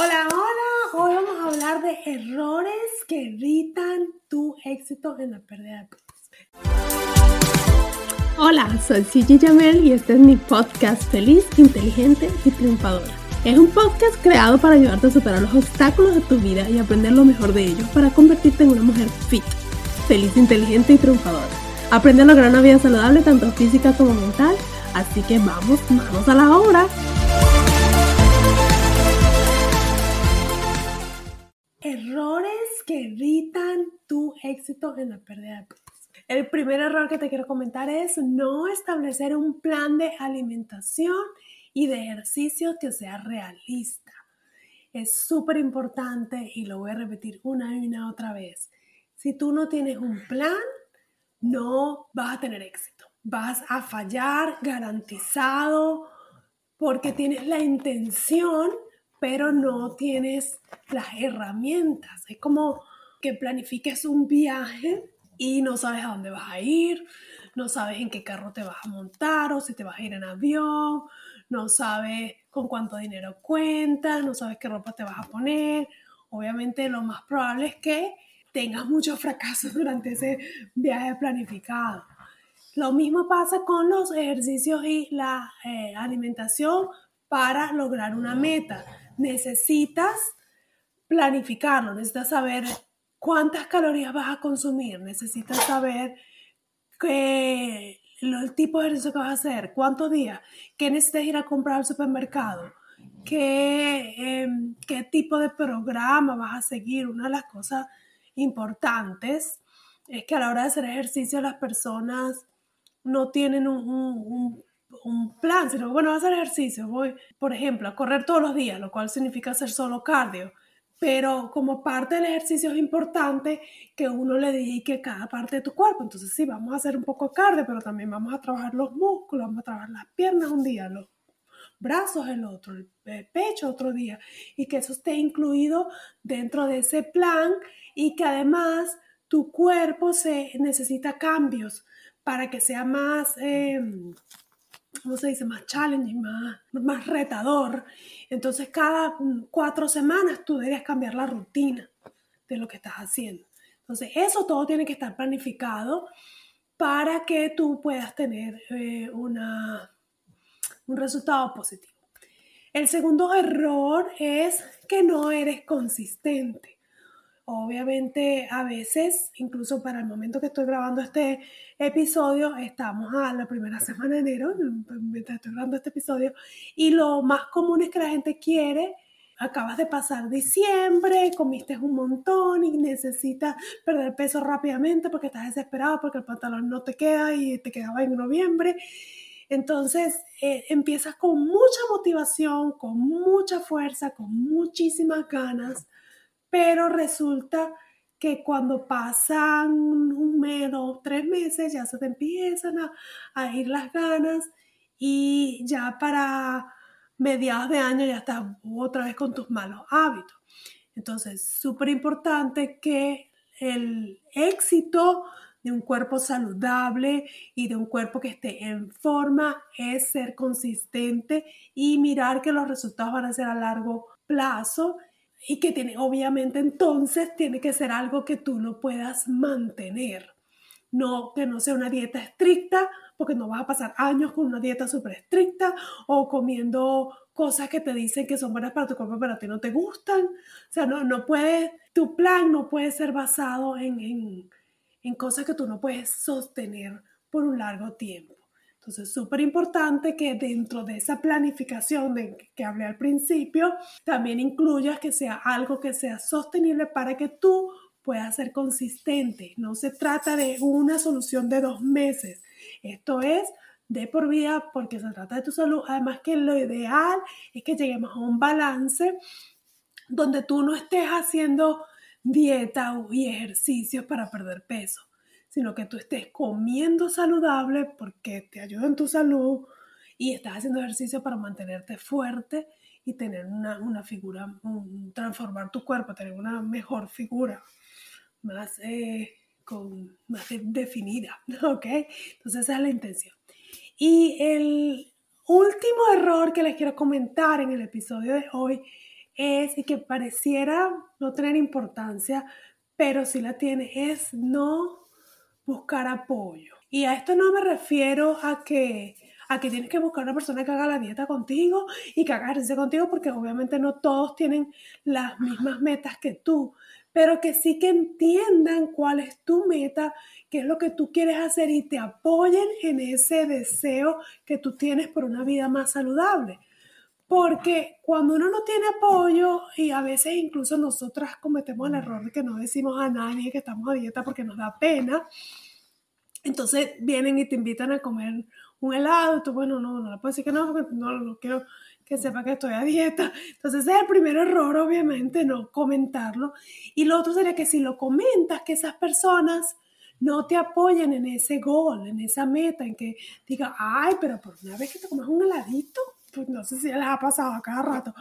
Hola, hola. Hoy vamos a hablar de errores que evitan tu éxito en la pérdida de. Hola, soy Gigi Jamel y este es mi podcast Feliz, Inteligente y Triunfadora. Es un podcast creado para ayudarte a superar los obstáculos de tu vida y aprender lo mejor de ellos para convertirte en una mujer fit, feliz, inteligente y triunfadora. Aprende a lograr una vida saludable tanto física como mental. Así que vamos, vamos a la obra. Éxito en la pérdida de peso. El primer error que te quiero comentar es no establecer un plan de alimentación y de ejercicio que sea realista. Es súper importante y lo voy a repetir una y una otra vez. Si tú no tienes un plan, no vas a tener éxito. Vas a fallar garantizado porque tienes la intención pero no tienes las herramientas. Es como que planifiques un viaje y no sabes a dónde vas a ir, no sabes en qué carro te vas a montar o si te vas a ir en avión, no sabes con cuánto dinero cuentas, no sabes qué ropa te vas a poner. Obviamente lo más probable es que tengas muchos fracasos durante ese viaje planificado. Lo mismo pasa con los ejercicios y la eh, alimentación para lograr una meta necesitas planificarlo, necesitas saber cuántas calorías vas a consumir, necesitas saber qué, el tipo de ejercicio que vas a hacer, cuántos días, qué necesitas ir a comprar al supermercado, qué, em, qué tipo de programa vas a seguir. Una de las cosas importantes es que a la hora de hacer ejercicio las personas no tienen un un plan, sino bueno, voy a hacer ejercicio, voy, por ejemplo, a correr todos los días, lo cual significa hacer solo cardio. Pero como parte del ejercicio es importante que uno le dedique cada parte de tu cuerpo. Entonces sí, vamos a hacer un poco cardio, pero también vamos a trabajar los músculos, vamos a trabajar las piernas un día, los brazos el otro, el pecho otro día. Y que eso esté incluido dentro de ese plan y que además tu cuerpo se necesita cambios para que sea más... Em, ¿cómo se dice? Más challenging, más, más retador. Entonces cada cuatro semanas tú debes cambiar la rutina de lo que estás haciendo. Entonces eso todo tiene que estar planificado para que tú puedas tener eh, una, un resultado positivo. El segundo error es que no eres consistente. Obviamente a veces, incluso para el momento que estoy grabando este episodio, estamos a la primera semana de enero, mientras estoy grabando este episodio, y lo más común es que la gente quiere, acabas de pasar diciembre, comiste un montón y necesitas perder peso rápidamente porque estás desesperado, porque el pantalón no te queda y te quedaba en noviembre. Entonces eh, empiezas con mucha motivación, con mucha fuerza, con muchísimas ganas pero resulta que cuando pasan un mes o tres meses ya se te empiezan a, ir las ganas y ya para mediados de año ya estás otra vez con tus malos hábitos. Entonces, súper importante que el éxito de un cuerpo saludable y de un cuerpo que esté en forma es ser consistente y mirar que los resultados van a ser a largo plazo y que tiene, obviamente entonces tiene que ser algo que tú lo puedas mantener. No que no sea una dieta estricta, porque no vas a pasar años con una dieta súper estricta o comiendo cosas que te dicen que son buenas para tu cuerpo, pero a ti no te gustan. O sea, no, no puede, tu plan no puede ser basado en, en, en cosas que tú no puedes sostener por un largo tiempo. Entonces, súper importante que dentro de esa planificación de que hablé al principio, también incluyas que sea algo que sea sostenible para que tú puedas ser consistente. No se trata de una solución de dos meses. Esto es de por vida porque se trata de tu salud. Además que lo ideal es que lleguemos a un balance donde tú no estés haciendo dieta y ejercicios para perder peso, sino que tú estés comiendo saludable porque te ayuda en tu salud y estás haciendo ejercicio para mantenerte fuerte y tener una, figura, transformar tu cuerpo, tener una mejor figura, más, eh, con, más definida, ¿ok? Entonces esa es la intención. Y el último error que les quiero comentar en el episodio de hoy es que pareciera no tener importancia, pero sí la tiene, es no buscar apoyo. Y a esto no me refiero a que a que tienes que buscar una persona que haga la dieta contigo y que haga ejercicio contigo, porque obviamente no todos tienen las mismas metas que tú, pero que sí que entiendan cuál es tu meta, qué es lo que tú quieres hacer y te apoyen en ese deseo que tú tienes por una vida más saludable. Porque cuando uno no tiene apoyo, y a veces incluso nosotras cometemos el error de que no decimos a nadie que estamos a dieta porque nos da pena, entonces vienen y te invitan a comer un helado, tú, bueno, no, no le puedo decir que no, porque no, no quiero que sepa que estoy a dieta. Entonces, ese es el primer error, obviamente, no comentarlo. Y lo otro sería que si lo comentas, que esas personas no te apoyen en ese gol, en esa meta, en que diga, ay, pero por una vez que te comes un heladito, no sé si les ha pasado a cada rato.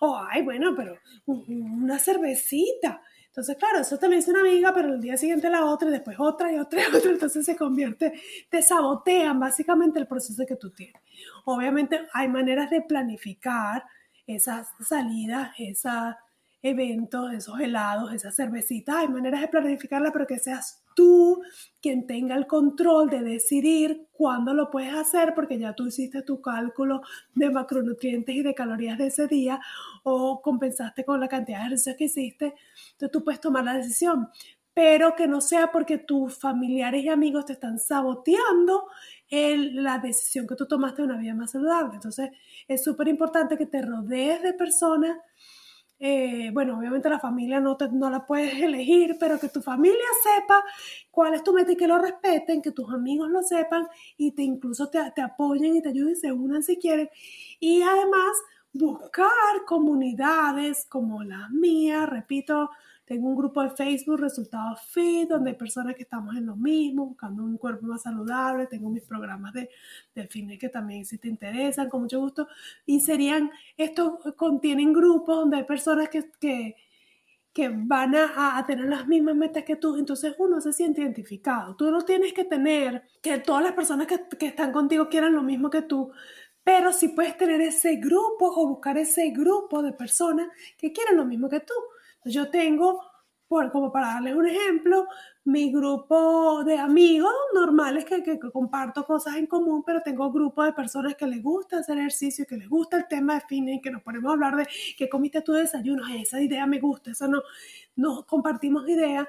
O, ay, bueno, pero una cervecita. Entonces, claro, eso te lo dice una amiga, pero el día siguiente la otra, y después otra y otra y otra, entonces se convierte, te sabotean básicamente el proceso que tú tienes. Obviamente hay maneras de planificar esas salidas, esos eventos, esos helados, esas cervecitas, hay maneras de planificarla, pero que seas tú quien tenga el control de decidir cuándo lo puedes hacer, porque ya tú hiciste tu cálculo de macronutrientes y de calorías de ese día, o compensaste con la cantidad de ejercicios que hiciste, entonces tú puedes tomar la decisión, pero que no sea porque tus familiares y amigos te están saboteando la decisión que tú tomaste de una vida más saludable. Entonces es súper importante que te rodees de personas eh, bueno, obviamente la familia no, no la puedes elegir, pero que tu familia sepa cuál es tu meta y que lo respeten, que tus amigos lo sepan y te incluso te, te apoyen y te ayuden, se unan si quieren. Y además buscar comunidades como las mías, repito, tengo un grupo de Facebook, Resultados Fit, donde hay personas que estamos en lo mismo, buscando un cuerpo más saludable. Tengo mis programas de, de fitness que también si te interesan, con mucho gusto. Y serían, estos contienen grupos donde hay personas que, que, que van a, a, tener las mismas metas que tú, entonces uno se siente identificado. Tú no tienes que tener que todas las personas que, que están contigo quieran lo mismo que tú, pero si puedes tener ese grupo o buscar ese grupo de personas que quieren lo mismo que tú. Yo tengo, por, como para darles un ejemplo, mi grupo de amigos normales que, que, comparto cosas en común, pero tengo grupo de personas que les gusta hacer ejercicio, que les gusta el tema de fitness, que nos ponemos a hablar de qué comiste tu desayuno, esa idea me gusta, eso no, no compartimos ideas.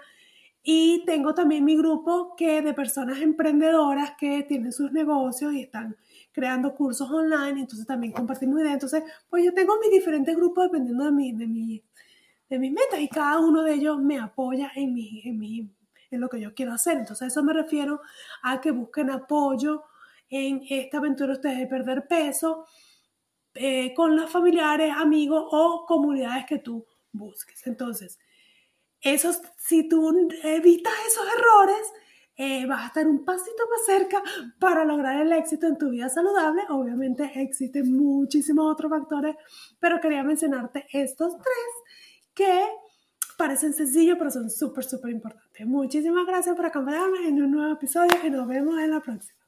Y tengo también mi grupo que de personas emprendedoras que tienen sus negocios y están creando cursos online, entonces también compartimos ideas. Entonces, pues yo tengo mis diferentes grupos dependiendo de mi, de mi de mis metas y cada uno de ellos me apoya en, mi, en, mi, en lo que yo quiero hacer. Entonces, a eso me refiero a que busquen apoyo en esta aventura ustedes de perder peso eh, con los familiares, amigos o comunidades que tú busques. Entonces, esos, si tú evitas esos errores, eh, vas a estar un pasito más cerca para lograr el éxito en tu vida saludable. Obviamente existen muchísimos otros factores, pero quería mencionarte estos tres que parecen sencillos, pero son súper, súper importantes. Muchísimas gracias por acompañarme en un nuevo episodio y nos vemos en la próxima.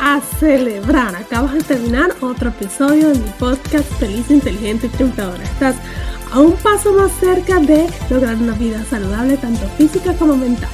A celebrar, acabas de terminar otro episodio de mi podcast Feliz, Inteligente y Triunfadora. Estás a un paso más cerca de lograr una vida saludable, tanto física como mental.